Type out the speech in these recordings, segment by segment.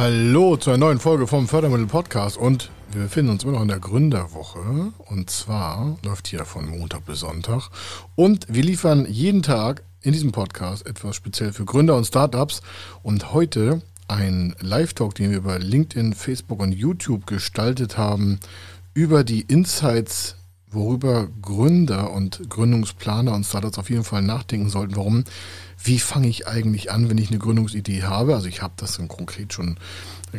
Hallo zu einer neuen Folge vom Fördermittel Podcast und wir befinden uns immer noch in der Gründerwoche und zwar läuft hier von Montag bis Sonntag und wir liefern jeden Tag in diesem Podcast etwas speziell für Gründer und Startups und heute ein Live-Talk, den wir über LinkedIn, Facebook und YouTube gestaltet haben über die Insights worüber Gründer und Gründungsplaner und Startups auf jeden Fall nachdenken sollten. Warum? Wie fange ich eigentlich an, wenn ich eine Gründungsidee habe? Also ich habe das dann konkret schon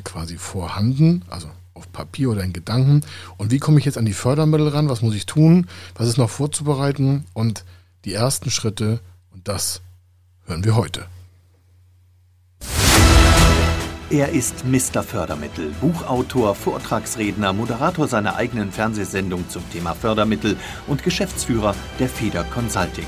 quasi vorhanden, also auf Papier oder in Gedanken. Und wie komme ich jetzt an die Fördermittel ran? Was muss ich tun? Was ist noch vorzubereiten? Und die ersten Schritte, und das hören wir heute. Er ist Mr. Fördermittel, Buchautor, Vortragsredner, Moderator seiner eigenen Fernsehsendung zum Thema Fördermittel und Geschäftsführer der Feder Consulting.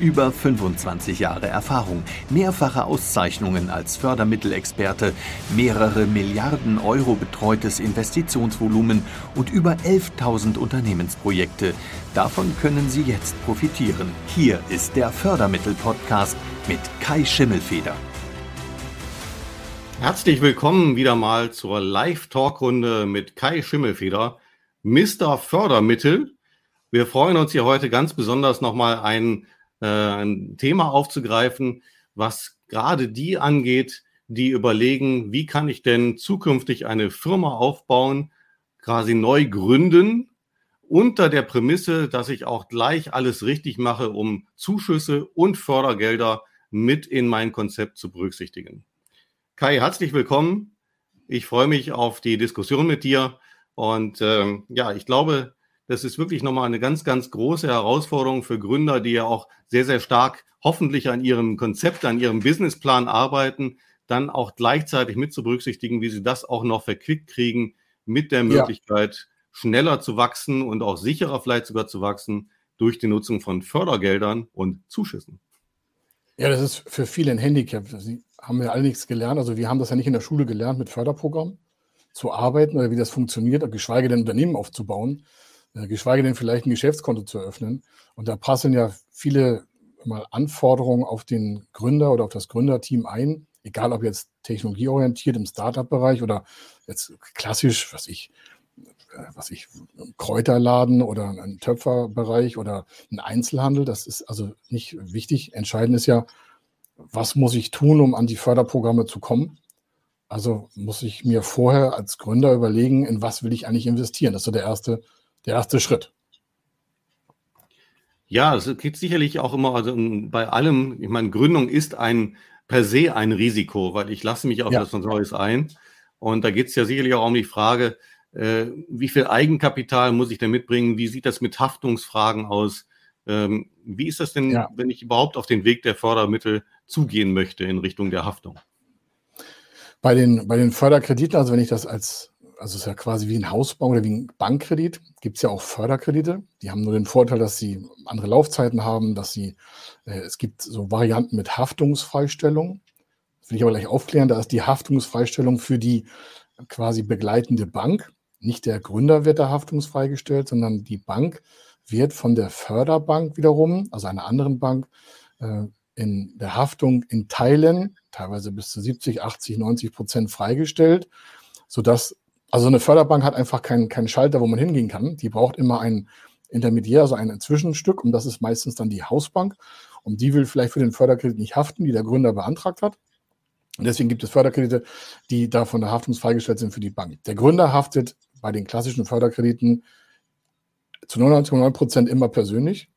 Über 25 Jahre Erfahrung, mehrfache Auszeichnungen als Fördermittelexperte, mehrere Milliarden Euro betreutes Investitionsvolumen und über 11.000 Unternehmensprojekte. Davon können Sie jetzt profitieren. Hier ist der Fördermittel-Podcast mit Kai Schimmelfeder. Herzlich willkommen wieder mal zur Live-Talkrunde mit Kai Schimmelfeder, Mr. Fördermittel. Wir freuen uns hier heute ganz besonders nochmal einen ein Thema aufzugreifen, was gerade die angeht, die überlegen, wie kann ich denn zukünftig eine Firma aufbauen, quasi neu gründen, unter der Prämisse, dass ich auch gleich alles richtig mache, um Zuschüsse und Fördergelder mit in mein Konzept zu berücksichtigen. Kai, herzlich willkommen. Ich freue mich auf die Diskussion mit dir. Und ähm, ja, ich glaube, das ist wirklich nochmal eine ganz, ganz große Herausforderung für Gründer, die ja auch sehr, sehr stark hoffentlich an ihrem Konzept, an ihrem Businessplan arbeiten, dann auch gleichzeitig mit zu berücksichtigen, wie sie das auch noch verquickt kriegen mit der Möglichkeit, ja. schneller zu wachsen und auch sicherer vielleicht sogar zu wachsen durch die Nutzung von Fördergeldern und Zuschüssen. Ja, das ist für viele ein Handicap. Sie haben ja alle nichts gelernt. Also wir haben das ja nicht in der Schule gelernt, mit Förderprogrammen zu arbeiten oder wie das funktioniert, geschweige denn Unternehmen aufzubauen. Geschweige denn vielleicht ein Geschäftskonto zu eröffnen. Und da passen ja viele mal Anforderungen auf den Gründer oder auf das Gründerteam ein, egal ob jetzt technologieorientiert im Startup-Bereich oder jetzt klassisch, was ich, äh, was ich, Kräuterladen oder ein Töpferbereich oder ein Einzelhandel. Das ist also nicht wichtig. Entscheidend ist ja, was muss ich tun, um an die Förderprogramme zu kommen? Also muss ich mir vorher als Gründer überlegen, in was will ich eigentlich investieren? Das ist so der erste der erste Schritt. Ja, es geht sicherlich auch immer, also bei allem, ich meine, Gründung ist ein per se ein Risiko, weil ich lasse mich auf ja. das Neues ein. Und da geht es ja sicherlich auch um die Frage, äh, wie viel Eigenkapital muss ich denn mitbringen? Wie sieht das mit Haftungsfragen aus? Ähm, wie ist das denn, ja. wenn ich überhaupt auf den Weg der Fördermittel zugehen möchte in Richtung der Haftung? Bei den, bei den Förderkrediten, also wenn ich das als also es ist ja quasi wie ein Hausbau oder wie ein Bankkredit, gibt es ja auch Förderkredite. Die haben nur den Vorteil, dass sie andere Laufzeiten haben, dass sie, äh, es gibt so Varianten mit Haftungsfreistellung. Das will ich aber gleich aufklären, da ist die Haftungsfreistellung für die quasi begleitende Bank. Nicht der Gründer wird da haftungsfreigestellt, sondern die Bank wird von der Förderbank wiederum, also einer anderen Bank, äh, in der Haftung in Teilen, teilweise bis zu 70, 80, 90 Prozent freigestellt, sodass also eine Förderbank hat einfach keinen, keinen Schalter, wo man hingehen kann. Die braucht immer ein Intermediär, also ein Zwischenstück und das ist meistens dann die Hausbank. Und die will vielleicht für den Förderkredit nicht haften, die der Gründer beantragt hat. Und deswegen gibt es Förderkredite, die da von der Haftung freigestellt sind für die Bank. Der Gründer haftet bei den klassischen Förderkrediten zu 99,9 Prozent immer persönlich.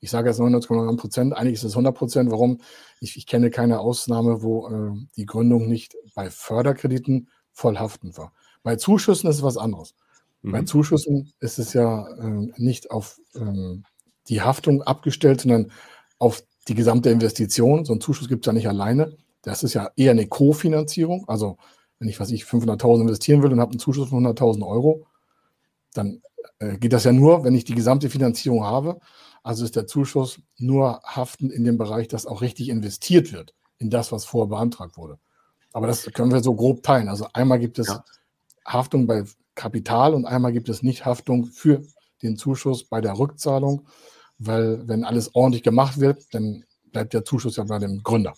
Ich sage jetzt 99,9 Prozent, eigentlich ist es 100 Prozent. Warum? Ich, ich, kenne keine Ausnahme, wo äh, die Gründung nicht bei Förderkrediten voll haften war. Bei Zuschüssen ist es was anderes. Mhm. Bei Zuschüssen ist es ja äh, nicht auf ähm, die Haftung abgestellt, sondern auf die gesamte Investition. So ein Zuschuss gibt es ja nicht alleine. Das ist ja eher eine Kofinanzierung. Also wenn ich, was ich, 500.000 investieren will und habe einen Zuschuss von 100.000 Euro, dann äh, geht das ja nur, wenn ich die gesamte Finanzierung habe. Also ist der Zuschuss nur haftend in dem Bereich, dass auch richtig investiert wird. in das, was vorher beantragt wurde. Aber das können wir so grob teilen. Also einmal gibt es ja. Haftung bei Kapital und einmal gibt es nicht Haftung für den Zuschuss bei der Rückzahlung, weil wenn alles ordentlich gemacht wird, dann bleibt der Zuschuss ja bei dem Gründer.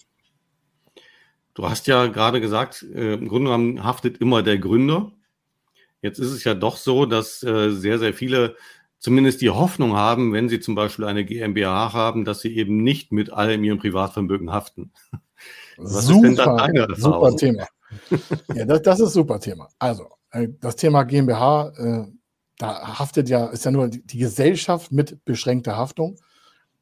Du hast ja gerade gesagt, äh, im Grunde genommen haftet immer der Gründer. Jetzt ist es ja doch so, dass äh, sehr, sehr viele zumindest die Hoffnung haben, wenn sie zum Beispiel eine GmbH haben, dass sie eben nicht mit allem ihrem Privatvermögen haften. Was super, ist denn da deine? Super Thema. ja, das, das ist super Thema. Also, das Thema GmbH, äh, da haftet ja, ist ja nur die, Gesellschaft mit beschränkter Haftung.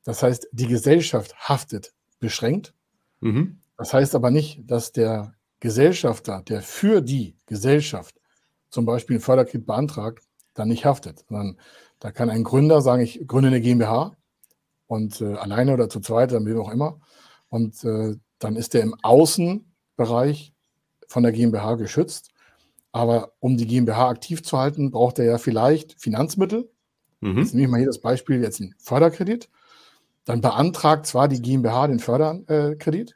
Das heißt, die Gesellschaft haftet beschränkt. Mhm. Das heißt aber nicht, dass der Gesellschafter, der für die Gesellschaft zum Beispiel einen Förderkredit beantragt, dann nicht haftet, sondern da kann ein Gründer sagen, ich gründe eine GmbH und äh, alleine oder zu zweit, dann wie auch immer. Und äh, dann ist er im Außenbereich von der GmbH geschützt. Aber um die GmbH aktiv zu halten, braucht er ja vielleicht Finanzmittel. Mhm. Jetzt nehme ich mal hier das Beispiel, jetzt ein Förderkredit. Dann beantragt zwar die GmbH den Förderkredit,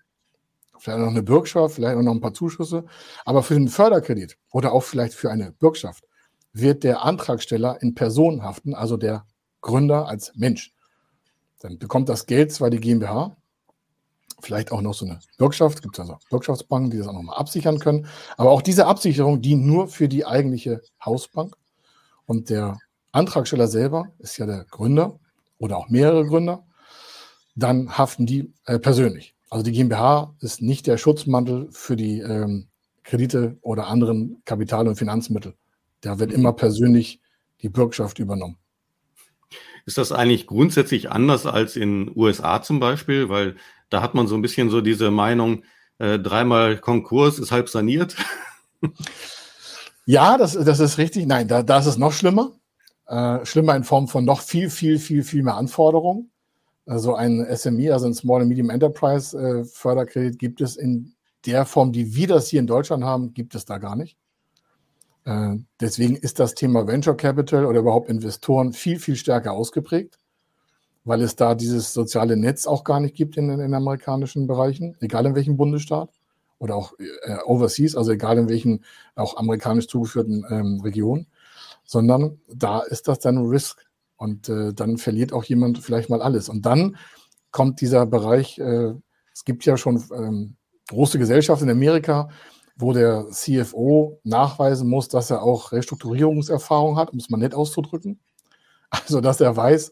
vielleicht noch eine Bürgschaft, vielleicht auch noch ein paar Zuschüsse, aber für den Förderkredit oder auch vielleicht für eine Bürgschaft wird der Antragsteller in Person haften, also der Gründer als Mensch. Dann bekommt das Geld zwar die GmbH, vielleicht auch noch so eine Bürgschaft, gibt es also Bürgschaftsbanken, die das auch nochmal absichern können, aber auch diese Absicherung dient nur für die eigentliche Hausbank und der Antragsteller selber ist ja der Gründer oder auch mehrere Gründer, dann haften die äh, persönlich. Also die GmbH ist nicht der Schutzmantel für die ähm, Kredite oder anderen Kapital- und Finanzmittel. Da wird immer persönlich die Bürgschaft übernommen. Ist das eigentlich grundsätzlich anders als in USA zum Beispiel? Weil da hat man so ein bisschen so diese Meinung, äh, dreimal Konkurs ist halb saniert. Ja, das, das ist richtig. Nein, da, da ist es noch schlimmer. Äh, schlimmer in Form von noch viel, viel, viel, viel mehr Anforderungen. Also ein SME, also ein Small and Medium Enterprise äh, Förderkredit gibt es in der Form, die wir das hier in Deutschland haben, gibt es da gar nicht. Äh, deswegen ist das Thema Venture Capital oder überhaupt Investoren viel, viel stärker ausgeprägt, weil es da dieses soziale Netz auch gar nicht gibt in, den amerikanischen Bereichen, egal in welchem Bundesstaat oder auch äh, overseas, also egal in welchen auch amerikanisch zugeführten ähm, Regionen, sondern da ist das dann Risk und äh, dann verliert auch jemand vielleicht mal alles. Und dann kommt dieser Bereich, äh, es gibt ja schon ähm, große Gesellschaften in Amerika, wo der CFO nachweisen muss, dass er auch Restrukturierungserfahrung hat, um es mal nett auszudrücken. Also, dass er weiß,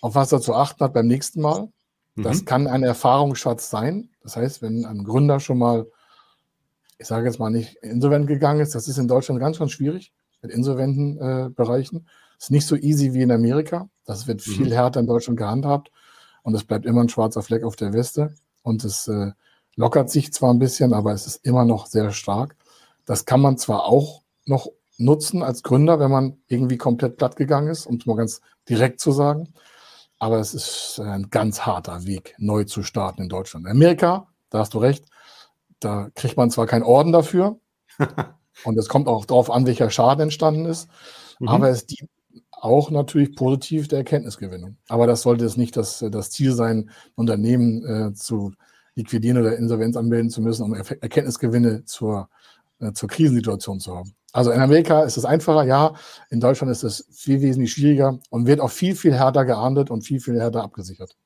auf was er zu achten hat beim nächsten Mal. Mhm. Das kann ein Erfahrungsschatz sein. Das heißt, wenn ein Gründer schon mal, ich sage jetzt mal nicht insolvent gegangen ist, das ist in Deutschland ganz, ganz schwierig mit insolventen äh, Bereichen. Ist nicht so easy wie in Amerika. Das wird viel mhm. härter in Deutschland gehandhabt und es bleibt immer ein schwarzer Fleck auf der Weste. Und es äh, lockert sich zwar ein bisschen, aber es ist immer noch sehr stark. Das kann man zwar auch noch nutzen als Gründer, wenn man irgendwie komplett platt gegangen ist, um es mal ganz direkt zu sagen. Aber es ist ein ganz harter Weg, neu zu starten in Deutschland. In Amerika, da hast du recht, da kriegt man zwar keinen Orden dafür. und es kommt auch darauf an, welcher Schaden entstanden ist. Mhm. Aber es dient auch natürlich positiv der Erkenntnisgewinnung. Aber das sollte es nicht das, das Ziel sein, Unternehmen äh, zu liquidieren oder Insolvenz anmelden zu müssen, um Erkenntnisgewinne zur, äh, zur Krisensituation zu haben. Also in Amerika ist es einfacher, ja. In Deutschland ist es viel wesentlich schwieriger und wird auch viel, viel härter geahndet und viel, viel härter abgesichert.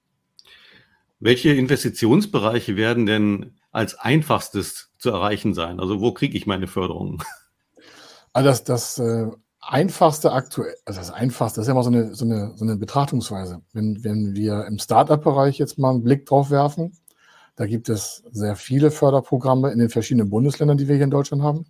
Welche Investitionsbereiche werden denn als einfachstes zu erreichen sein? Also wo kriege ich meine Förderung? Also das, das äh, einfachste aktuell, also das einfachste, das ist ja immer so eine, so eine, so eine Betrachtungsweise. Wenn, wenn wir im Startup-Bereich jetzt mal einen Blick drauf werfen, da gibt es sehr viele Förderprogramme in den verschiedenen Bundesländern, die wir hier in Deutschland haben,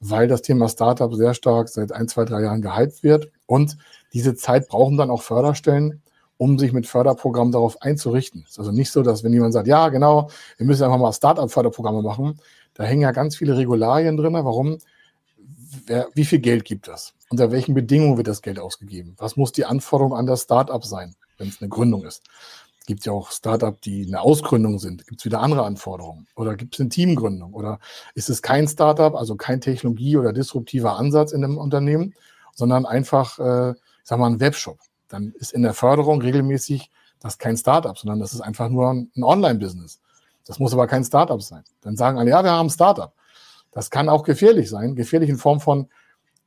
weil das Thema Startup sehr stark seit ein, zwei, drei Jahren gehypt wird. Und diese Zeit brauchen dann auch Förderstellen, um sich mit Förderprogrammen darauf einzurichten. Es ist also nicht so, dass wenn jemand sagt, ja, genau, wir müssen einfach mal Startup-Förderprogramme machen, da hängen ja ganz viele Regularien drin. Warum? Wer, wie viel Geld gibt es? Unter welchen Bedingungen wird das Geld ausgegeben? Was muss die Anforderung an das Startup sein, wenn es eine Gründung ist? Gibt ja auch Startup, die eine Ausgründung sind. Gibt es wieder andere Anforderungen? Oder gibt es eine Teamgründung? Oder ist es kein Startup, also kein Technologie- oder disruptiver Ansatz in einem Unternehmen, sondern einfach, äh, ich sag mal, ein Webshop? Dann ist in der Förderung regelmäßig das kein Startup, sondern das ist einfach nur ein, ein Online-Business. Das muss aber kein Startup sein. Dann sagen alle, ja, wir haben ein Startup. Das kann auch gefährlich sein. Gefährlich in Form von,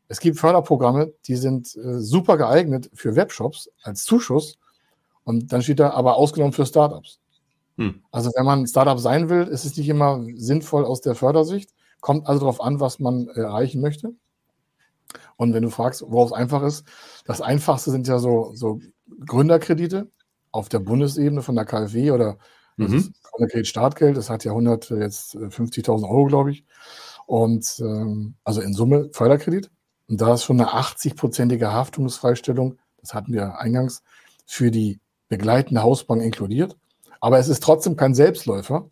es gibt Förderprogramme, die sind äh, super geeignet für Webshops als Zuschuss. Und dann steht da aber ausgenommen für Startups. Hm. Also wenn man ein Startup sein will, ist es nicht immer sinnvoll aus der Fördersicht. Kommt also darauf an, was man erreichen möchte. Und wenn du fragst, worauf es einfach ist, das Einfachste sind ja so, so Gründerkredite auf der Bundesebene von der KfW oder mhm. Gründerkredit Startgeld. Das hat ja 100, jetzt 50.000 Euro, glaube ich. Und ähm, also in Summe Förderkredit. Und da ist schon eine 80-prozentige Haftungsfreistellung, das hatten wir eingangs, für die begleitende Hausbank inkludiert. Aber es ist trotzdem kein Selbstläufer,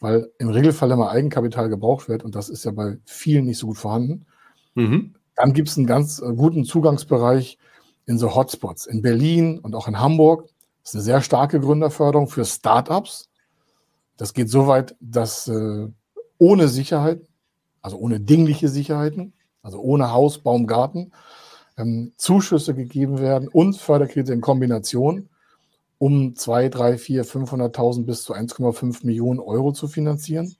weil im Regelfall immer Eigenkapital gebraucht wird und das ist ja bei vielen nicht so gut vorhanden. Mhm. Dann gibt es einen ganz äh, guten Zugangsbereich in so Hotspots. In Berlin und auch in Hamburg das ist eine sehr starke Gründerförderung für Startups. Das geht so weit, dass äh, ohne Sicherheit, also ohne dingliche Sicherheiten, also ohne Haus, Baum, Garten, ähm, Zuschüsse gegeben werden und Förderkredite in Kombination, um 2, 3, 4, 500.000 bis zu 1,5 Millionen Euro zu finanzieren.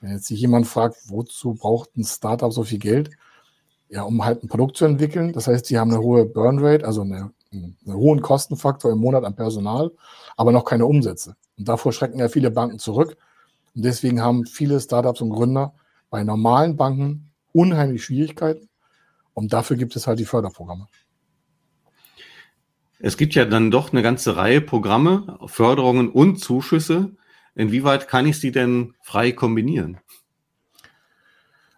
Wenn jetzt sich jemand fragt, wozu braucht ein Startup so viel Geld? Ja, um halt ein Produkt zu entwickeln. Das heißt, die haben eine hohe Burn Rate, also eine, einen hohen Kostenfaktor im Monat an Personal, aber noch keine Umsätze. Und davor schrecken ja viele Banken zurück. Und deswegen haben viele Startups und Gründer bei normalen Banken unheimlich Schwierigkeiten. Und dafür gibt es halt die Förderprogramme. Es gibt ja dann doch eine ganze Reihe Programme, Förderungen und Zuschüsse. Inwieweit kann ich sie denn frei kombinieren?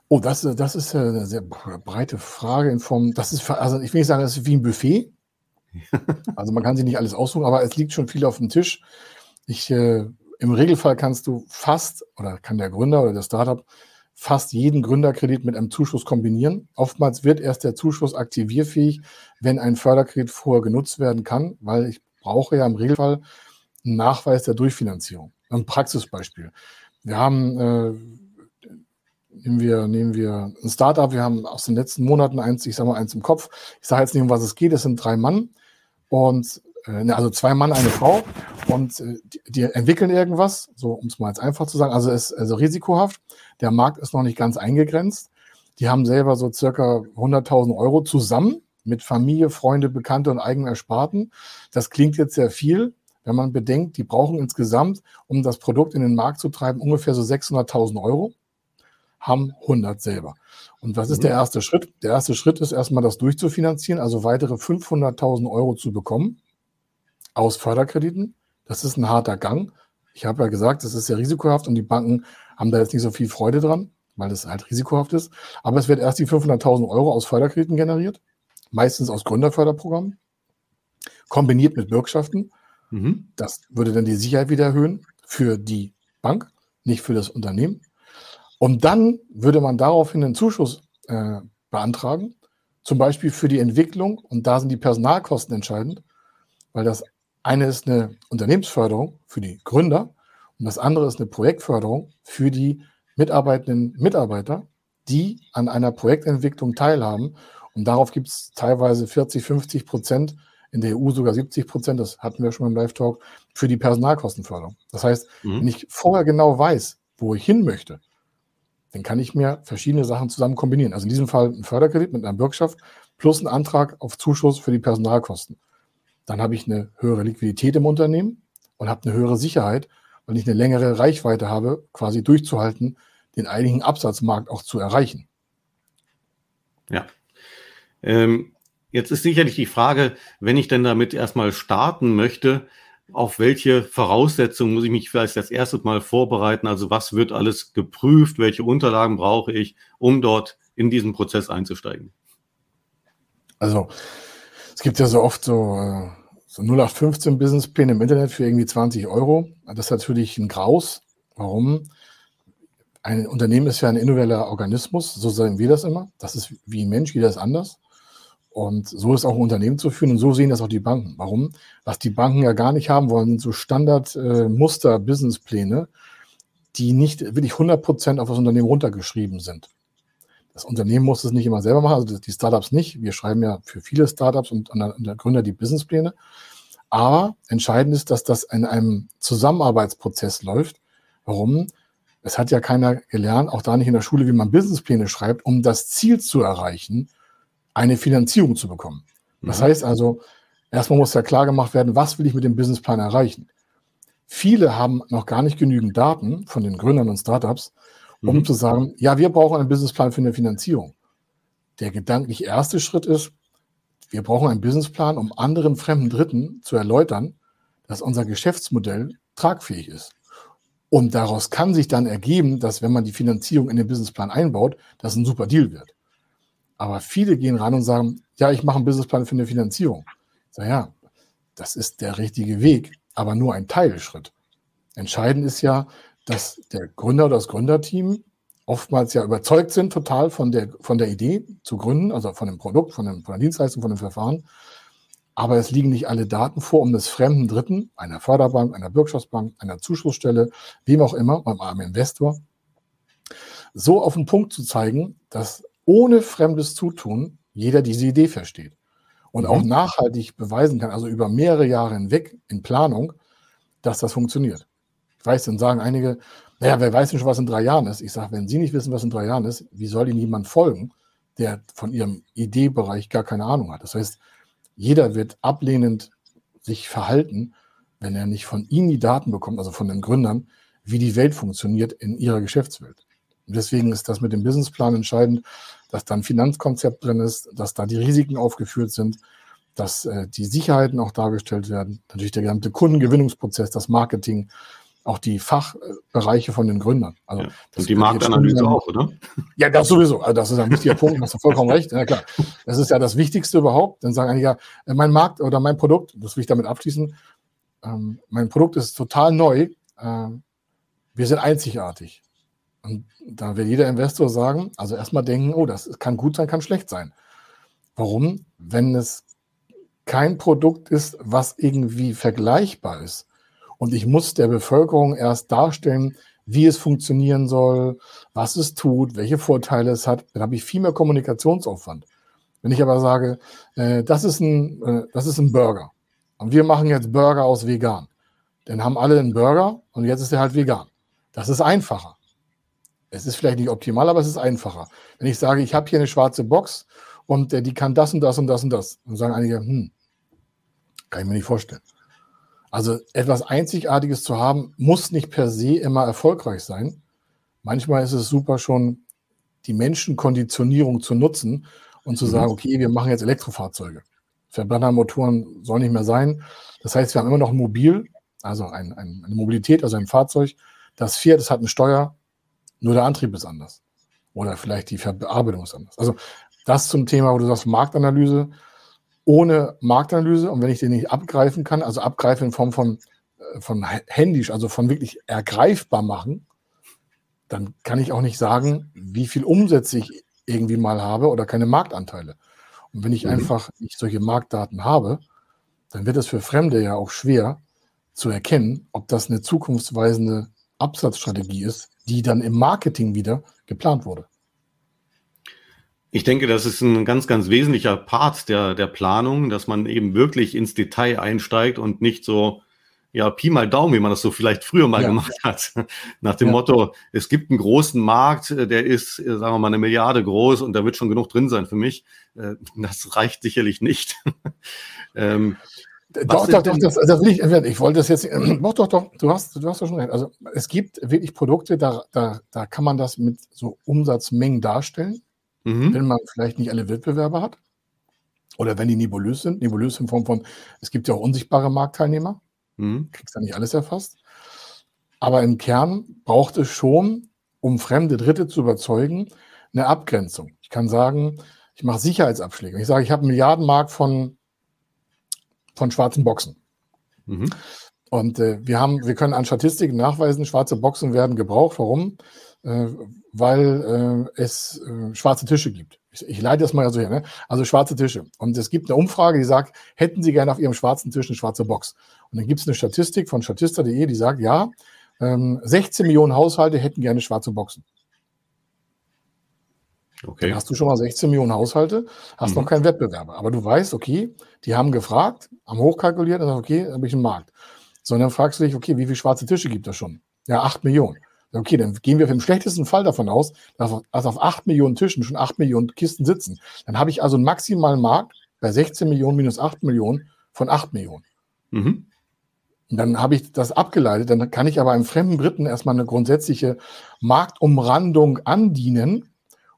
Oh, das, das ist eine sehr breite Frage in Form, das ist, also ich will nicht sagen, das ist wie ein Buffet. Also man kann sich nicht alles aussuchen, aber es liegt schon viel auf dem Tisch. Ich, äh, Im Regelfall kannst du fast, oder kann der Gründer oder der Startup fast jeden Gründerkredit mit einem Zuschuss kombinieren. Oftmals wird erst der Zuschuss aktivierfähig, wenn ein Förderkredit vorher genutzt werden kann, weil ich brauche ja im Regelfall einen Nachweis der Durchfinanzierung. Ein Praxisbeispiel. Wir haben, äh, nehmen wir, nehmen wir ein Startup, wir haben aus den letzten Monaten eins, ich sage mal eins im Kopf. Ich sage jetzt nicht, um was es geht, es sind drei Mann und äh, ne, also zwei Mann, eine Frau und äh, die, die entwickeln irgendwas, so um es mal jetzt einfach zu sagen, also es ist also risikohaft. Der Markt ist noch nicht ganz eingegrenzt. Die haben selber so circa 100.000 Euro zusammen mit Familie, Freunde, Bekannte und eigenen Ersparten. Das klingt jetzt sehr viel, wenn man bedenkt, die brauchen insgesamt, um das Produkt in den Markt zu treiben, ungefähr so 600.000 Euro, haben 100 selber. Und was ist der mhm. erste Schritt? Der erste Schritt ist erstmal das durchzufinanzieren, also weitere 500.000 Euro zu bekommen aus Förderkrediten. Das ist ein harter Gang. Ich habe ja gesagt, das ist sehr risikohaft und die Banken haben da jetzt nicht so viel Freude dran, weil es halt risikohaft ist. Aber es wird erst die 500.000 Euro aus Förderkrediten generiert, meistens aus Gründerförderprogrammen, kombiniert mit Bürgschaften. Mhm. Das würde dann die Sicherheit wieder erhöhen für die Bank, nicht für das Unternehmen. Und dann würde man daraufhin einen Zuschuss äh, beantragen, zum Beispiel für die Entwicklung. Und da sind die Personalkosten entscheidend, weil das eine ist eine Unternehmensförderung für die Gründer und das andere ist eine Projektförderung für die mitarbeitenden Mitarbeiter, die an einer Projektentwicklung teilhaben. Und darauf gibt es teilweise 40, 50 Prozent, in der EU sogar 70 Prozent, das hatten wir schon im Live-Talk, für die Personalkostenförderung. Das heißt, mhm. wenn ich vorher genau weiß, wo ich hin möchte, dann kann ich mir verschiedene Sachen zusammen kombinieren. Also in diesem Fall ein Förderkredit mit einer Bürgschaft plus ein Antrag auf Zuschuss für die Personalkosten. Dann habe ich eine höhere Liquidität im Unternehmen und habe eine höhere Sicherheit, weil ich eine längere Reichweite habe, quasi durchzuhalten, den eigentlichen Absatzmarkt auch zu erreichen. Ja. Ähm, jetzt ist sicherlich die Frage, wenn ich denn damit erstmal starten möchte, auf welche Voraussetzungen muss ich mich vielleicht das erste Mal vorbereiten? Also was wird alles geprüft? Welche Unterlagen brauche ich, um dort in diesen Prozess einzusteigen? Also es gibt ja so oft so äh, so 0815 Businesspläne im Internet für irgendwie 20 Euro. Das ist natürlich ein Graus. Warum? Ein Unternehmen ist ja ein individueller Organismus, so sagen wir das immer. Das ist wie ein Mensch, jeder ist anders. Und so ist auch ein Unternehmen zu führen und so sehen das auch die Banken. Warum? Was die Banken ja gar nicht haben wollen, sind so Standard-Muster-Businesspläne, äh, die nicht wirklich 100 Prozent auf das Unternehmen runtergeschrieben sind. Das Unternehmen muss es nicht immer selber machen, also die Startups nicht. Wir schreiben ja für viele Startups und, und der Gründer die Businesspläne. Aber entscheidend ist, dass das in einem Zusammenarbeitsprozess läuft, Warum? Es hat ja keiner gelernt, auch da nicht in der Schule, wie man Businesspläne schreibt, um das Ziel zu erreichen, eine Finanzierung zu bekommen. Das mhm. heißt also, erstmal muss ja klar gemacht werden, was will ich mit dem Businessplan erreichen? Viele haben noch gar nicht genügend Daten von den Gründern und Startups, um mhm. zu sagen, ja, wir brauchen einen Businessplan für eine Finanzierung. Der gedanklich erste Schritt ist, wir brauchen einen Businessplan, um anderen fremden Dritten zu erläutern, dass unser Geschäftsmodell tragfähig ist. Und daraus kann sich dann ergeben, dass wenn man die Finanzierung in den Businessplan einbaut, das ein super Deal wird. Aber viele gehen ran und sagen, ja, ich mache einen Businessplan für eine Finanzierung. Ich sage, ja, das ist der richtige Weg, aber nur ein Teilschritt. Entscheidend ist ja, dass der Gründer oder das Gründerteam oftmals ja überzeugt sind total von der, von der Idee zu gründen, also von dem Produkt, von, dem, von der Dienstleistung, von dem Verfahren. Aber es liegen nicht alle Daten vor, um des fremden Dritten, einer Förderbank, einer Bürgschaftsbank, einer Zuschussstelle, wem auch immer, einem Investor, so auf den Punkt zu zeigen, dass ohne fremdes Zutun jeder diese Idee versteht und mhm. auch nachhaltig beweisen kann, also über mehrere Jahre hinweg in Planung, dass das funktioniert. Ich weiß, dann sagen einige, naja, wer weiß denn schon, was in drei Jahren ist? Ich sage, wenn Sie nicht wissen, was in drei Jahren ist, wie soll Ihnen jemand folgen, der von Ihrem Ideebereich gar keine Ahnung hat? Das heißt, jeder wird ablehnend sich verhalten, wenn er nicht von Ihnen die Daten bekommt, also von den Gründern, wie die Welt funktioniert in ihrer Geschäftswelt. Und deswegen ist das mit dem Businessplan entscheidend, dass da ein Finanzkonzept drin ist, dass da die Risiken aufgeführt sind, dass äh, die Sicherheiten auch dargestellt werden, natürlich der gesamte Kundengewinnungsprozess, das Marketing, auch die Fachbereiche von den Gründern. Also ja. Und die Marktanalyse auch, oder? Ja, das sowieso. Also das ist ein wichtiger Punkt, hast du vollkommen recht. Ja, klar. Das ist ja das Wichtigste überhaupt. Dann sagen einige, ja, äh, mein Markt oder mein Produkt, das will ich damit abschließen, ähm, mein Produkt ist total neu. Ähm, wir sind einzigartig. Und da wird jeder Investor sagen, also erstmal denken, oh, das kann gut sein, kann schlecht sein. Warum? Wenn es kein Produkt ist, was irgendwie vergleichbar ist. Und ich muss der Bevölkerung erst darstellen, wie es funktionieren soll, was es tut, welche Vorteile es hat, dann habe ich viel mehr Kommunikationsaufwand. Wenn ich aber sage, äh, das, ist ein, äh, das ist ein Burger und wir machen jetzt Burger aus vegan, dann haben alle einen Burger und jetzt ist er halt vegan. Das ist einfacher. Es ist vielleicht nicht optimal, aber es ist einfacher. Wenn ich sage, ich habe hier eine schwarze Box und äh, die kann das und das und das und das, dann sagen einige, hm, kann ich mir nicht vorstellen. Also etwas Einzigartiges zu haben, muss nicht per se immer erfolgreich sein. Manchmal ist es super schon, die Menschenkonditionierung zu nutzen und zu mhm. sagen, okay, wir machen jetzt Elektrofahrzeuge. Verbrennermotoren soll nicht mehr sein. Das heißt, wir haben immer noch ein Mobil, also ein, ein, eine Mobilität, also ein Fahrzeug, das fährt, das hat eine Steuer, nur der Antrieb ist anders. Oder vielleicht die Verarbeitung ist anders. Also das zum Thema, wo du sagst, Marktanalyse. Ohne Marktanalyse und wenn ich den nicht abgreifen kann, also abgreifen in Form von, äh, von händisch, also von wirklich ergreifbar machen, dann kann ich auch nicht sagen, wie viel Umsätze ich irgendwie mal habe oder keine Marktanteile. Und wenn ich mhm. einfach nicht solche Marktdaten habe, dann wird es für Fremde ja auch schwer zu erkennen, ob das eine zukunftsweisende Absatzstrategie ist, die dann im Marketing wieder geplant wurde. Ich denke, das ist ein ganz, ganz wesentlicher Part der, der Planung, dass man eben wirklich ins Detail einsteigt und nicht so, ja, Pi mal Daumen, wie man das so vielleicht früher mal ja. gemacht hat. Nach dem ja. Motto, es gibt einen großen Markt, der ist, sagen wir mal, eine Milliarde groß und da wird schon genug drin sein für mich. Äh, das reicht sicherlich nicht. ähm, doch, doch, doch, das, das will ich, ich wollte das jetzt, doch, doch, doch, du hast, du hast doch schon recht. Also es gibt wirklich Produkte, da, da, da kann man das mit so Umsatzmengen darstellen, mhm. wenn man vielleicht nicht alle Wettbewerber hat. Oder wenn die nebulös sind, nebulös in Form von, es gibt ja auch unsichtbare Marktteilnehmer, mhm. kriegst da nicht alles erfasst. Aber im Kern braucht es schon, um fremde Dritte zu überzeugen, eine Abgrenzung. Ich kann sagen, ich mache Sicherheitsabschläge. Ich sage, ich habe einen Milliardenmarkt von von schwarzen Boxen. Mhm. Und äh, wir haben, wir können an Statistiken nachweisen, schwarze Boxen werden gebraucht. Warum? Äh, weil äh, es äh, schwarze Tische gibt. Ich, ich leite das mal so her, ne? Also schwarze Tische. Und es gibt eine Umfrage, die sagt, hätten Sie gerne auf Ihrem schwarzen Tisch eine schwarze Box? Und dann gibt es eine Statistik von statista.de, die sagt, ja, ähm, 16 Millionen Haushalte hätten gerne schwarze Boxen. Okay. Dann hast du schon mal 16 Millionen Haushalte, hast mhm. noch keinen Wettbewerber. Aber du weißt, okay, die haben gefragt, haben hochkalkuliert und sagen, okay, dann habe ich einen Markt. So, und dann fragst du dich, okay, wie viele schwarze Tische gibt es schon? Ja, 8 Millionen. Okay, dann gehen wir im schlechtesten Fall davon aus, dass auf 8 Millionen Tischen schon 8 Millionen Kisten sitzen. Dann habe ich also einen maximalen Markt bei 16 Millionen minus 8 Millionen von 8 Millionen. Mhm. Und dann habe ich das abgeleitet, dann kann ich aber einem fremden Briten erstmal eine grundsätzliche Marktumrandung andienen.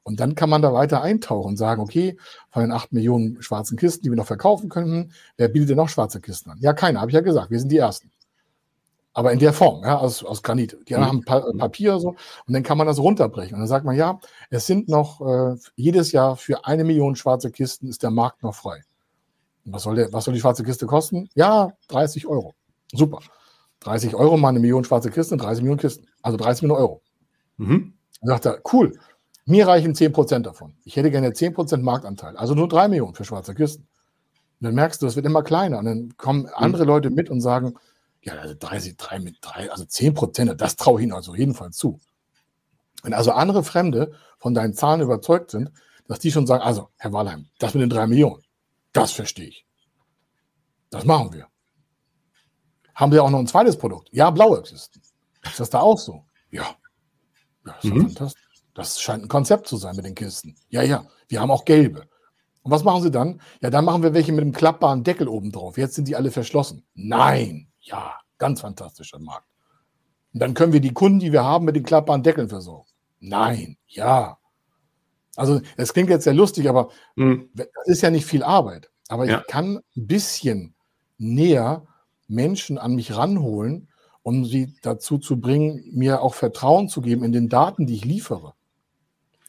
Und dann kann man da weiter eintauchen und sagen, okay, von den 8 Millionen schwarzen Kisten, die wir noch verkaufen könnten, wer bietet denn noch schwarze Kisten an? Ja, keiner, habe ich ja gesagt, wir sind die Ersten. Aber in der Form, ja, aus, aus Granit. Die anderen mhm. haben pa Papier so und dann kann man das runterbrechen. Und dann sagt man, ja, es sind noch äh, jedes Jahr für eine Million schwarze Kisten ist der Markt noch frei. Und was soll, der, was soll die schwarze Kiste kosten? Ja, 30 Euro. Super. 30 Euro mal eine Million schwarze Kisten, 30 Millionen Kisten. Also 30 Millionen Euro. Mhm. Dann sagt er, cool, mir reichen 10% davon. Ich hätte gerne 10% Marktanteil. Also nur 3 Millionen für schwarze Kisten. Und dann merkst du, es wird immer kleiner. Und dann kommen andere mhm. Leute mit und sagen, ja, also 30, 3 mit 3, also 10 Prozent, das traue ich Ihnen also jedenfalls zu. Wenn also andere Fremde von deinen Zahlen überzeugt sind, dass die schon sagen, also, Herr Wallheim, das mit den 3 Millionen, das verstehe ich. Das machen wir. Haben Sie auch noch ein zweites Produkt? Ja, blaue Kisten. Ist das da auch so? Ja. ja das, mhm. das scheint ein Konzept zu sein mit den Kisten. Ja, ja. Wir haben auch gelbe. Und was machen Sie dann? Ja, dann machen wir welche mit einem klappbaren Deckel oben drauf. Jetzt sind die alle verschlossen. Nein. Ja, ganz fantastischer Markt. Und dann können wir die Kunden, die wir haben, mit den klappbaren Deckeln versorgen. Nein, ja. Also, es klingt jetzt sehr lustig, aber mhm. das ist ja nicht viel Arbeit. Aber ja. ich kann ein bisschen näher Menschen an mich ranholen, um sie dazu zu bringen, mir auch Vertrauen zu geben in den Daten, die ich liefere.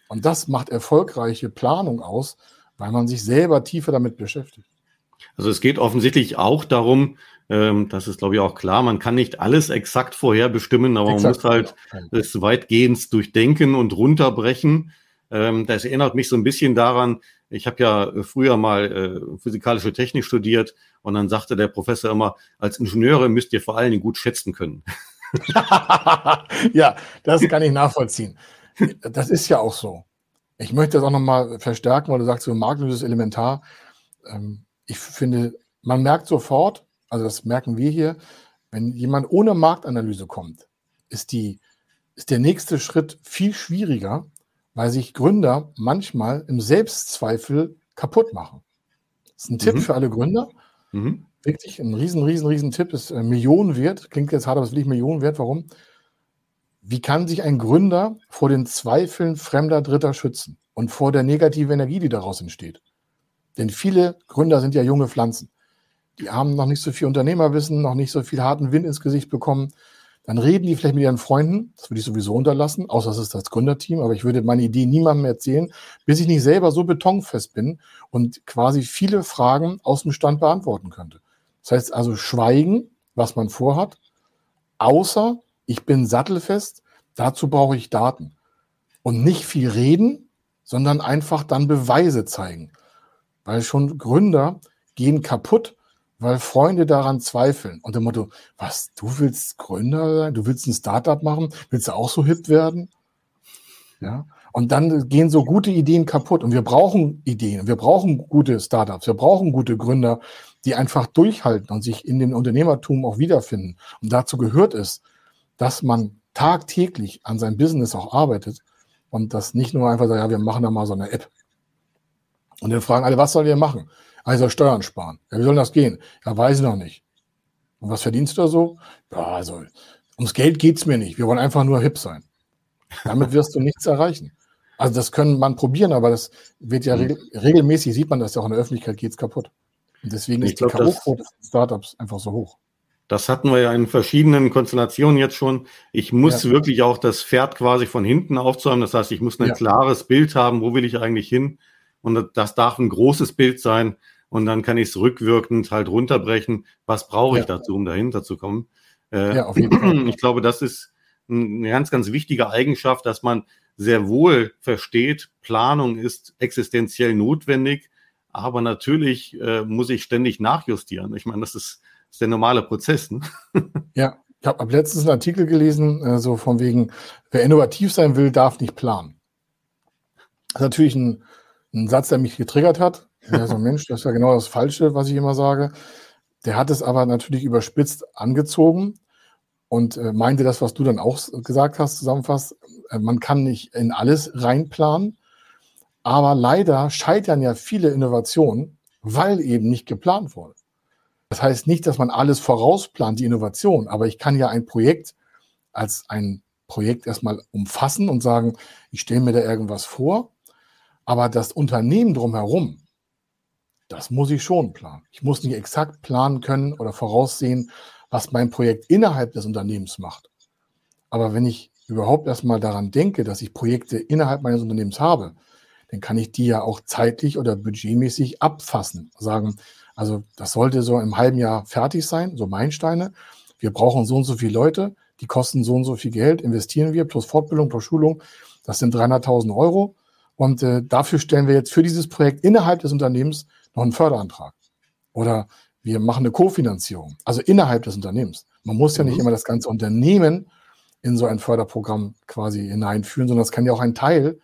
Und das macht erfolgreiche Planung aus, weil man sich selber tiefer damit beschäftigt. Also es geht offensichtlich auch darum, ähm, das ist, glaube ich, auch klar, man kann nicht alles exakt vorherbestimmen, aber exakt, man muss halt es weitgehend durchdenken und runterbrechen. Ähm, das erinnert mich so ein bisschen daran, ich habe ja früher mal äh, physikalische Technik studiert und dann sagte der Professor immer, als Ingenieure müsst ihr vor allen Dingen gut schätzen können. ja, das kann ich nachvollziehen. Das ist ja auch so. Ich möchte das auch nochmal verstärken, weil du sagst, so Marktanalyse ist elementar. Ähm, ich finde, man merkt sofort, also das merken wir hier, wenn jemand ohne Marktanalyse kommt, ist, die, ist der nächste Schritt viel schwieriger, weil sich Gründer manchmal im Selbstzweifel kaputt machen. Das ist ein Tipp mhm. für alle Gründer. Mhm. Wirklich ein riesen, riesen, riesen Tipp, ist äh, Millionen wert. Klingt jetzt hart, aber es ist wirklich Millionen wert. Warum? Wie kann sich ein Gründer vor den Zweifeln fremder Dritter schützen und vor der negativen Energie, die daraus entsteht? Denn viele Gründer sind ja junge Pflanzen. Die haben noch nicht so viel Unternehmerwissen, noch nicht so viel harten Wind ins Gesicht bekommen. Dann reden die vielleicht mit ihren Freunden. Das würde ich sowieso unterlassen, außer es ist das Gründerteam. Aber ich würde meine Idee niemandem erzählen, bis ich nicht selber so betonfest bin und quasi viele Fragen aus dem Stand beantworten könnte. Das heißt also schweigen, was man vorhat, außer ich bin sattelfest. Dazu brauche ich Daten. Und nicht viel reden, sondern einfach dann Beweise zeigen. Weil schon Gründer gehen kaputt, weil Freunde daran zweifeln. Und dem Motto, was, du willst Gründer sein? Du willst ein Startup machen? Willst du auch so hip werden? Ja. Und dann gehen so gute Ideen kaputt. Und wir brauchen Ideen. Wir brauchen gute Startups. Wir brauchen gute Gründer, die einfach durchhalten und sich in dem Unternehmertum auch wiederfinden. Und dazu gehört es, dass man tagtäglich an seinem Business auch arbeitet und das nicht nur einfach sagt, ja, wir machen da mal so eine App. Und dann fragen alle, was sollen wir machen? Also Steuern sparen. Ja, wie soll das gehen? Ja, weiß ich noch nicht. Und was verdienst du da so? Ja, also ums Geld geht's mir nicht. Wir wollen einfach nur hip sein. Damit wirst du nichts erreichen. Also das können man probieren, aber das wird ja regel regelmäßig, sieht man das ja auch in der Öffentlichkeit, geht's kaputt. Und deswegen ich ist glaub, die K.O.-Quote von Startups einfach so hoch. Das hatten wir ja in verschiedenen Konstellationen jetzt schon. Ich muss ja. wirklich auch das Pferd quasi von hinten aufzuhaben. Das heißt, ich muss ein ja. klares Bild haben, wo will ich eigentlich hin? Und das darf ein großes Bild sein. Und dann kann ich es rückwirkend halt runterbrechen. Was brauche ich ja. dazu, um dahinter zu kommen? Äh, ja, auf jeden Fall. Ich glaube, das ist eine ganz, ganz wichtige Eigenschaft, dass man sehr wohl versteht, Planung ist existenziell notwendig, aber natürlich äh, muss ich ständig nachjustieren. Ich meine, das ist, ist der normale Prozess. Ne? Ja, ich habe letztens einen Artikel gelesen, äh, so von wegen, wer innovativ sein will, darf nicht planen. Das ist natürlich ein ein Satz, der mich getriggert hat. Ja, so Mensch, das ist ja genau das Falsche, was ich immer sage. Der hat es aber natürlich überspitzt angezogen und äh, meinte das, was du dann auch gesagt hast, zusammenfasst. Äh, man kann nicht in alles reinplanen, aber leider scheitern ja viele Innovationen, weil eben nicht geplant wurde. Das heißt nicht, dass man alles vorausplant, die Innovation, aber ich kann ja ein Projekt als ein Projekt erstmal umfassen und sagen, ich stelle mir da irgendwas vor, aber das Unternehmen drumherum, das muss ich schon planen. Ich muss nicht exakt planen können oder voraussehen, was mein Projekt innerhalb des Unternehmens macht. Aber wenn ich überhaupt erstmal daran denke, dass ich Projekte innerhalb meines Unternehmens habe, dann kann ich die ja auch zeitlich oder budgetmäßig abfassen. Sagen, also das sollte so im halben Jahr fertig sein, so Meilensteine. Wir brauchen so und so viele Leute, die kosten so und so viel Geld, investieren wir, plus Fortbildung, plus Schulung. Das sind 300.000 Euro. Und äh, dafür stellen wir jetzt für dieses Projekt innerhalb des Unternehmens noch einen Förderantrag. Oder wir machen eine Kofinanzierung, also innerhalb des Unternehmens. Man muss ja nicht mhm. immer das ganze Unternehmen in so ein Förderprogramm quasi hineinführen, sondern es kann ja auch ein Teil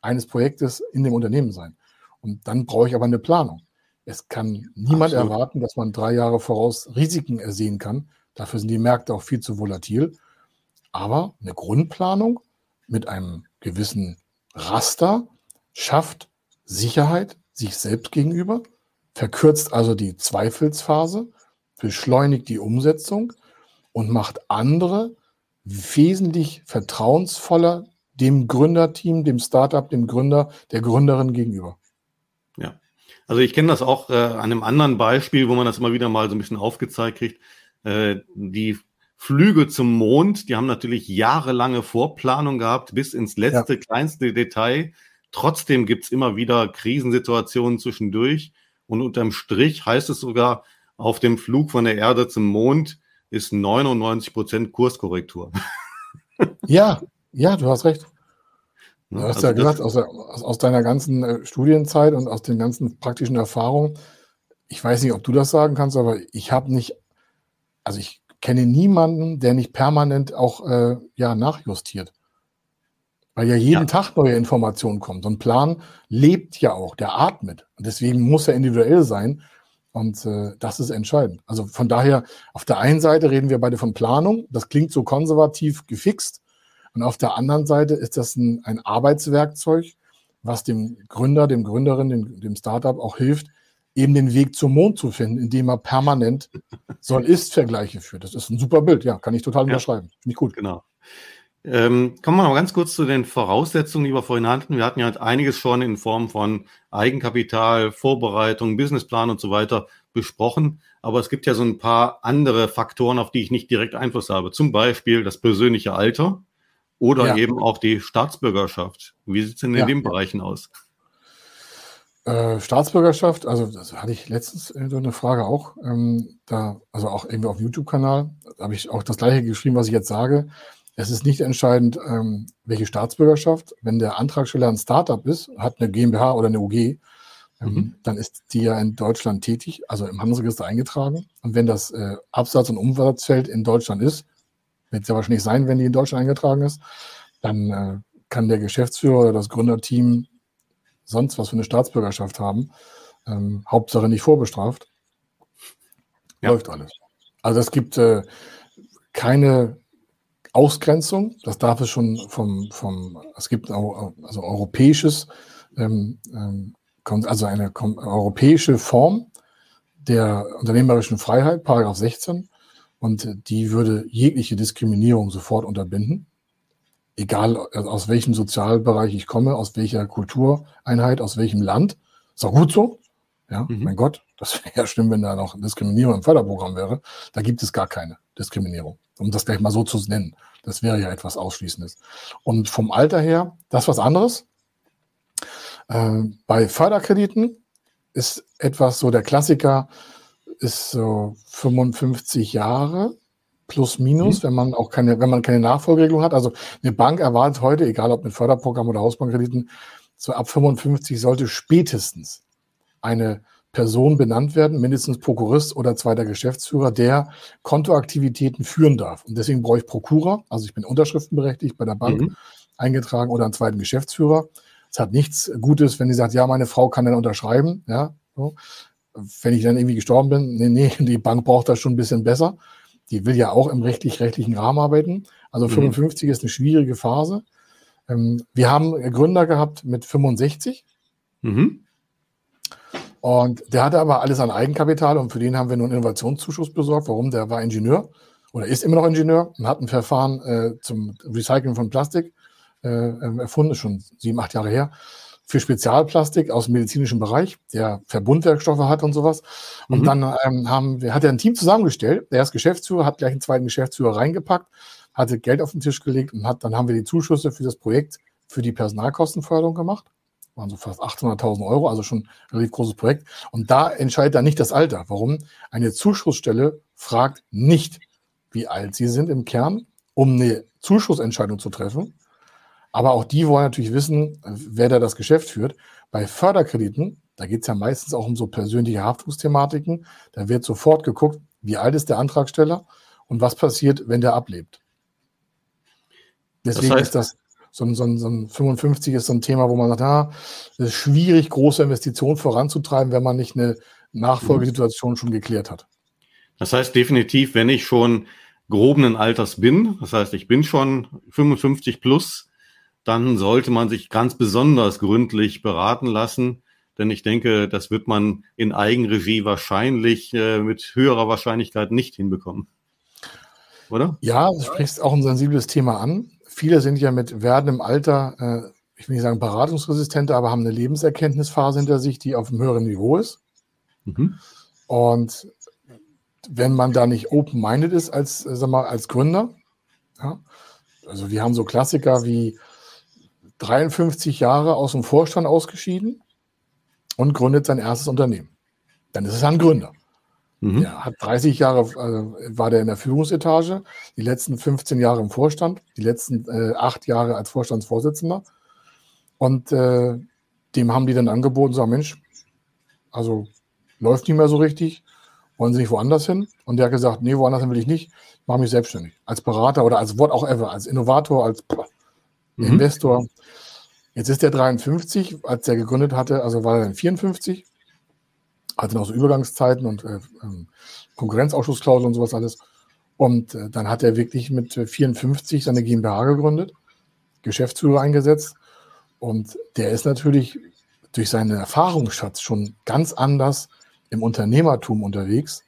eines Projektes in dem Unternehmen sein. Und dann brauche ich aber eine Planung. Es kann niemand Absolut. erwarten, dass man drei Jahre voraus Risiken ersehen kann. Dafür sind die Märkte auch viel zu volatil. Aber eine Grundplanung mit einem gewissen Raster schafft Sicherheit sich selbst gegenüber, verkürzt also die Zweifelsphase, beschleunigt die Umsetzung und macht andere wesentlich vertrauensvoller dem Gründerteam, dem Startup, dem Gründer, der Gründerin gegenüber. Ja, also ich kenne das auch äh, an einem anderen Beispiel, wo man das immer wieder mal so ein bisschen aufgezeigt kriegt. Äh, die Flüge zum Mond, die haben natürlich jahrelange Vorplanung gehabt, bis ins letzte, ja. kleinste Detail. Trotzdem gibt's immer wieder Krisensituationen zwischendurch. Und unterm Strich heißt es sogar, auf dem Flug von der Erde zum Mond ist 99 Prozent Kurskorrektur. Ja, ja, du hast recht. Du hast also ja gesagt, aus, aus, aus, deiner ganzen äh, Studienzeit und aus den ganzen praktischen Erfahrungen, ich weiß nicht, ob du das sagen kannst, aber ich habe nicht, also ich kenne niemanden, der nicht permanent auch äh, ja, nachjustiert. Weil ja jeden ja. Tag neue Informationen kommen. So ein Plan lebt ja auch, der atmet. Und deswegen muss er individuell sein. Und äh, das ist entscheidend. Also von daher, auf der einen Seite reden wir beide von Planung. Das klingt so konservativ gefixt. Und auf der anderen Seite ist das ein, ein Arbeitswerkzeug, was dem Gründer, dem Gründerin, dem, dem Startup auch hilft, eben den Weg zum Mond zu finden, indem er permanent Soll-Ist-Vergleiche führt. Das ist ein super Bild, ja, kann ich total ja, unterschreiben. Finde ich gut. Genau. Ähm, kommen wir noch ganz kurz zu den Voraussetzungen, die wir vorhin hatten. Wir hatten ja halt einiges schon in Form von Eigenkapital, Vorbereitung, Businessplan und so weiter besprochen. Aber es gibt ja so ein paar andere Faktoren, auf die ich nicht direkt Einfluss habe. Zum Beispiel das persönliche Alter oder ja. eben auch die Staatsbürgerschaft. Wie sieht es denn in ja. den Bereichen aus? Äh, Staatsbürgerschaft, also das hatte ich letztens so eine Frage auch, ähm, da, also auch irgendwie auf YouTube-Kanal, da habe ich auch das gleiche geschrieben, was ich jetzt sage. Es ist nicht entscheidend, ähm, welche Staatsbürgerschaft. Wenn der Antragsteller ein Startup ist, hat eine GmbH oder eine UG, ähm, mhm. dann ist die ja in Deutschland tätig, also im Handelsregister eingetragen. Und wenn das äh, Absatz- und Umsatzfeld in Deutschland ist, wird es ja wahrscheinlich sein, wenn die in Deutschland eingetragen ist, dann äh, kann der Geschäftsführer oder das Gründerteam sonst was für eine Staatsbürgerschaft haben. Ähm, Hauptsache nicht vorbestraft. Ja. Läuft alles. Also es gibt äh, keine Ausgrenzung. Das darf es schon vom, vom es gibt auch, also europäisches, ähm, ähm, also eine europäische Form der unternehmerischen Freiheit, Paragraph 16. Und die würde jegliche Diskriminierung sofort unterbinden. Egal aus welchem Sozialbereich ich komme, aus welcher Kultureinheit, aus welchem Land. Ist auch gut so. Ja, mhm. mein Gott, das wäre ja schlimm, wenn da noch Diskriminierung im Förderprogramm wäre. Da gibt es gar keine Diskriminierung, um das gleich mal so zu nennen. Das wäre ja etwas Ausschließendes. Und vom Alter her, das ist was anderes. Äh, bei Förderkrediten ist etwas so der Klassiker, ist so 55 Jahre plus minus, mhm. wenn man auch keine, wenn man keine Nachfolgeregelung hat. Also eine Bank erwartet heute, egal ob mit Förderprogramm oder Hausbankkrediten, so ab 55 sollte spätestens eine Person benannt werden, mindestens Prokurist oder zweiter Geschäftsführer, der Kontoaktivitäten führen darf. Und deswegen brauche ich Prokura, also ich bin unterschriftenberechtigt bei der Bank mhm. eingetragen oder einen zweiten Geschäftsführer. Es hat nichts Gutes, wenn die sagt, ja, meine Frau kann dann unterschreiben, ja, so wenn ich dann irgendwie gestorben bin, nee, nee, die Bank braucht das schon ein bisschen besser. die will ja auch im rechtlich-rechtlichen Rahmen arbeiten. Also 55 mhm. ist eine schwierige Phase. Ähm, wir haben Gründer gehabt mit 65. Mhm. Und der hatte aber alles an Eigenkapital und für den haben wir nur einen Innovationszuschuss besorgt. Warum? Der war Ingenieur oder ist immer noch Ingenieur und hat ein Verfahren äh, zum Recyceln von Plastik äh, ähm, erfunden, schon sieben, acht Jahre her, für Spezialplastik aus dem medizinischen Bereich, der Verbundwerkstoffe hat und sowas. Und mhm. dann ähm, haben wir, hat er ein Team zusammengestellt. Er ist Geschäftsführer, hat gleich einen zweiten Geschäftsführer reingepackt, hatte Geld auf den Tisch gelegt und hat, dann haben wir die Zuschüsse für das Projekt für die Personalkostenförderung gemacht waren so fast 800.000 Euro, also schon ein relativ großes Projekt. Und da entscheidet dann nicht das Alter. Warum? Eine Zuschussstelle fragt nicht, wie alt sie sind im Kern, um eine Zuschussentscheidung zu treffen. Aber auch die wollen natürlich wissen, wer da das Geschäft führt. Bei Förderkrediten, da geht es ja meistens auch um so persönliche Haftungsthematiken. Da wird sofort geguckt, wie alt ist der Antragsteller und was passiert, wenn der ablebt. Deswegen das heißt, ist das so ein, so, ein, so ein 55 ist so ein Thema, wo man sagt, ah, es ist schwierig, große Investitionen voranzutreiben, wenn man nicht eine Nachfolgesituation schon geklärt hat. Das heißt definitiv, wenn ich schon grobenen Alters bin, das heißt, ich bin schon 55 plus, dann sollte man sich ganz besonders gründlich beraten lassen. Denn ich denke, das wird man in Eigenregie wahrscheinlich äh, mit höherer Wahrscheinlichkeit nicht hinbekommen. Oder? Ja, du sprichst auch ein sensibles Thema an viele sind ja mit werdendem Alter, äh, ich will nicht sagen beratungsresistenter, aber haben eine Lebenserkenntnisphase hinter sich, die auf einem höheren Niveau ist. Mhm. Und wenn man da nicht open-minded ist als, äh, sag mal, als Gründer, ja, also wir haben so Klassiker wie 53 Jahre aus dem Vorstand ausgeschieden und gründet sein erstes Unternehmen. Dann ist es ein Gründer. Mhm. Der hat 30 Jahre, äh, war der in der Führungsetage, die letzten 15 Jahre im Vorstand, die letzten äh, acht Jahre als Vorstandsvorsitzender. Und äh, dem haben die dann angeboten, sagen, Mensch, also läuft nicht mehr so richtig, wollen Sie nicht woanders hin? Und der hat gesagt, nee, woanders hin will ich nicht, ich mache mich selbstständig. Als Berater oder als what auch ever, als Innovator, als mhm. Investor. Jetzt ist der 53, als er gegründet hatte, also war er dann 54 hatte noch so Übergangszeiten und äh, ähm, Konkurrenzausschlussklausel und sowas alles. Und äh, dann hat er wirklich mit 54 seine GmbH gegründet, Geschäftsführer eingesetzt. Und der ist natürlich durch seinen Erfahrungsschatz schon ganz anders im Unternehmertum unterwegs.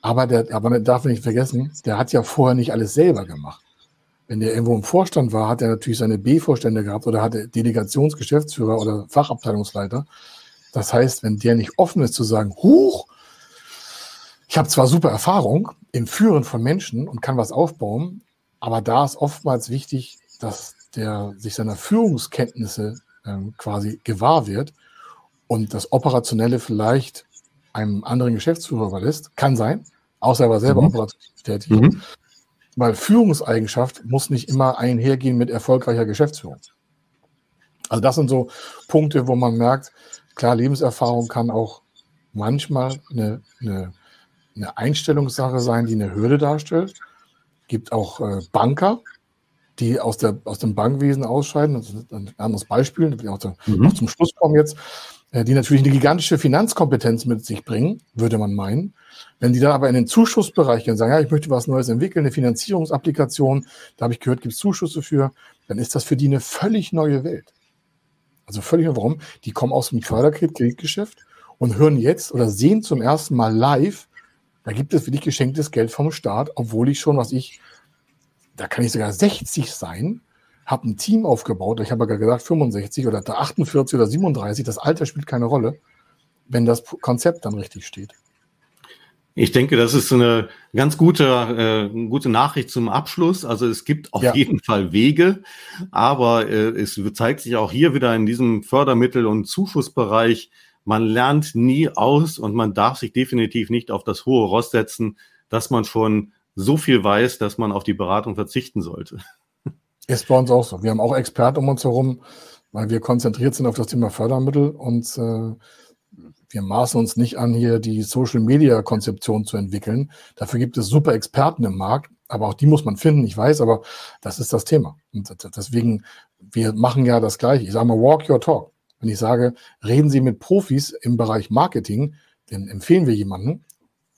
Aber der, aber man nicht vergessen, der hat ja vorher nicht alles selber gemacht. Wenn der irgendwo im Vorstand war, hat er natürlich seine B-Vorstände gehabt oder hatte Delegationsgeschäftsführer oder Fachabteilungsleiter. Das heißt, wenn der nicht offen ist zu sagen, huch, ich habe zwar super Erfahrung im Führen von Menschen und kann was aufbauen, aber da ist oftmals wichtig, dass der sich seiner Führungskenntnisse ähm, quasi gewahr wird und das Operationelle vielleicht einem anderen Geschäftsführer überlässt. Kann sein, außer er war selber mhm. operativ tätig. Mhm. Weil Führungseigenschaft muss nicht immer einhergehen mit erfolgreicher Geschäftsführung. Also das sind so Punkte, wo man merkt, klar, Lebenserfahrung kann auch manchmal eine, eine, eine Einstellungssache sein, die eine Hürde darstellt. Gibt auch äh, Banker, die aus, der, aus dem Bankwesen ausscheiden. Das ist ein anderes Beispiel, da will ich auch, zu, mhm. auch zum Schluss kommen jetzt, äh, die natürlich eine gigantische Finanzkompetenz mit sich bringen, würde man meinen. Wenn die dann aber in den Zuschussbereich gehen und sagen, ja, ich möchte was Neues entwickeln, eine Finanzierungsapplikation, da habe ich gehört, gibt es Zuschüsse für, dann ist das für die eine völlig neue Welt. Also völlig warum? Die kommen aus dem Förderkreditgeschäft und hören jetzt oder sehen zum ersten Mal live, da gibt es wirklich geschenktes Geld vom Staat, obwohl ich schon, was ich, da kann ich sogar 60 sein, habe ein Team aufgebaut, ich habe ja gesagt 65 oder 48 oder 37, das Alter spielt keine Rolle, wenn das Konzept dann richtig steht. Ich denke, das ist eine ganz gute, äh, gute Nachricht zum Abschluss. Also es gibt auf ja. jeden Fall Wege, aber äh, es zeigt sich auch hier wieder in diesem Fördermittel- und Zuschussbereich, man lernt nie aus und man darf sich definitiv nicht auf das hohe Ross setzen, dass man schon so viel weiß, dass man auf die Beratung verzichten sollte. Ist bei uns auch so. Wir haben auch Experten um uns herum, weil wir konzentriert sind auf das Thema Fördermittel und äh, wir maßen uns nicht an, hier die Social-Media-Konzeption zu entwickeln. Dafür gibt es super Experten im Markt, aber auch die muss man finden, ich weiß, aber das ist das Thema. Und deswegen, wir machen ja das Gleiche. Ich sage mal, walk your talk. Wenn ich sage, reden Sie mit Profis im Bereich Marketing, dann empfehlen wir jemanden,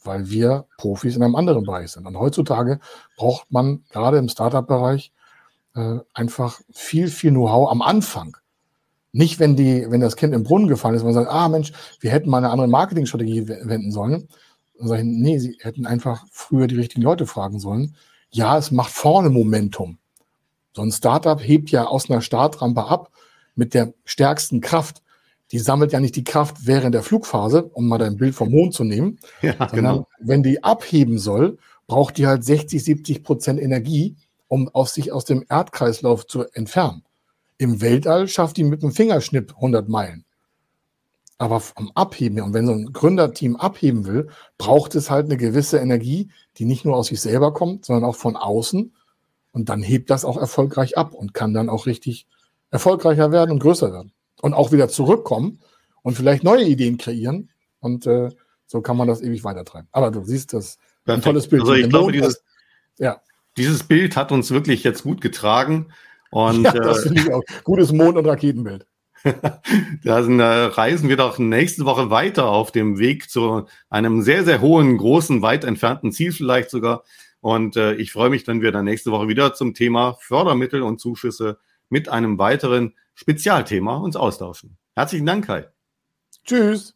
weil wir Profis in einem anderen Bereich sind. Und heutzutage braucht man gerade im Startup-Bereich äh, einfach viel, viel Know-how am Anfang. Nicht, wenn die, wenn das Kind im Brunnen gefallen ist, man sagt, ah Mensch, wir hätten mal eine andere Marketingstrategie wenden sollen. Dann sage ich, nee, sie hätten einfach früher die richtigen Leute fragen sollen. Ja, es macht vorne Momentum. So ein Startup hebt ja aus einer Startrampe ab mit der stärksten Kraft. Die sammelt ja nicht die Kraft während der Flugphase, um mal dein Bild vom Mond zu nehmen, ja, sondern genau. wenn die abheben soll, braucht die halt 60, 70 Prozent Energie, um aus sich aus dem Erdkreislauf zu entfernen. Im Weltall schafft die mit einem Fingerschnipp 100 Meilen. Aber am Abheben, und wenn so ein Gründerteam abheben will, braucht es halt eine gewisse Energie, die nicht nur aus sich selber kommt, sondern auch von außen. Und dann hebt das auch erfolgreich ab und kann dann auch richtig erfolgreicher werden und größer werden. Und auch wieder zurückkommen und vielleicht neue Ideen kreieren. Und äh, so kann man das ewig weitertreiben. Aber du siehst das, ein tolles Bild. Also ich glaube, dieses, ja. dieses Bild hat uns wirklich jetzt gut getragen. Und, ja, das finde ich auch. Gutes Mond- und Raketenbild. Dann äh, reisen wir doch nächste Woche weiter auf dem Weg zu einem sehr, sehr hohen, großen, weit entfernten Ziel vielleicht sogar. Und äh, ich freue mich, wenn wir dann nächste Woche wieder zum Thema Fördermittel und Zuschüsse mit einem weiteren Spezialthema uns austauschen. Herzlichen Dank, Kai. Tschüss.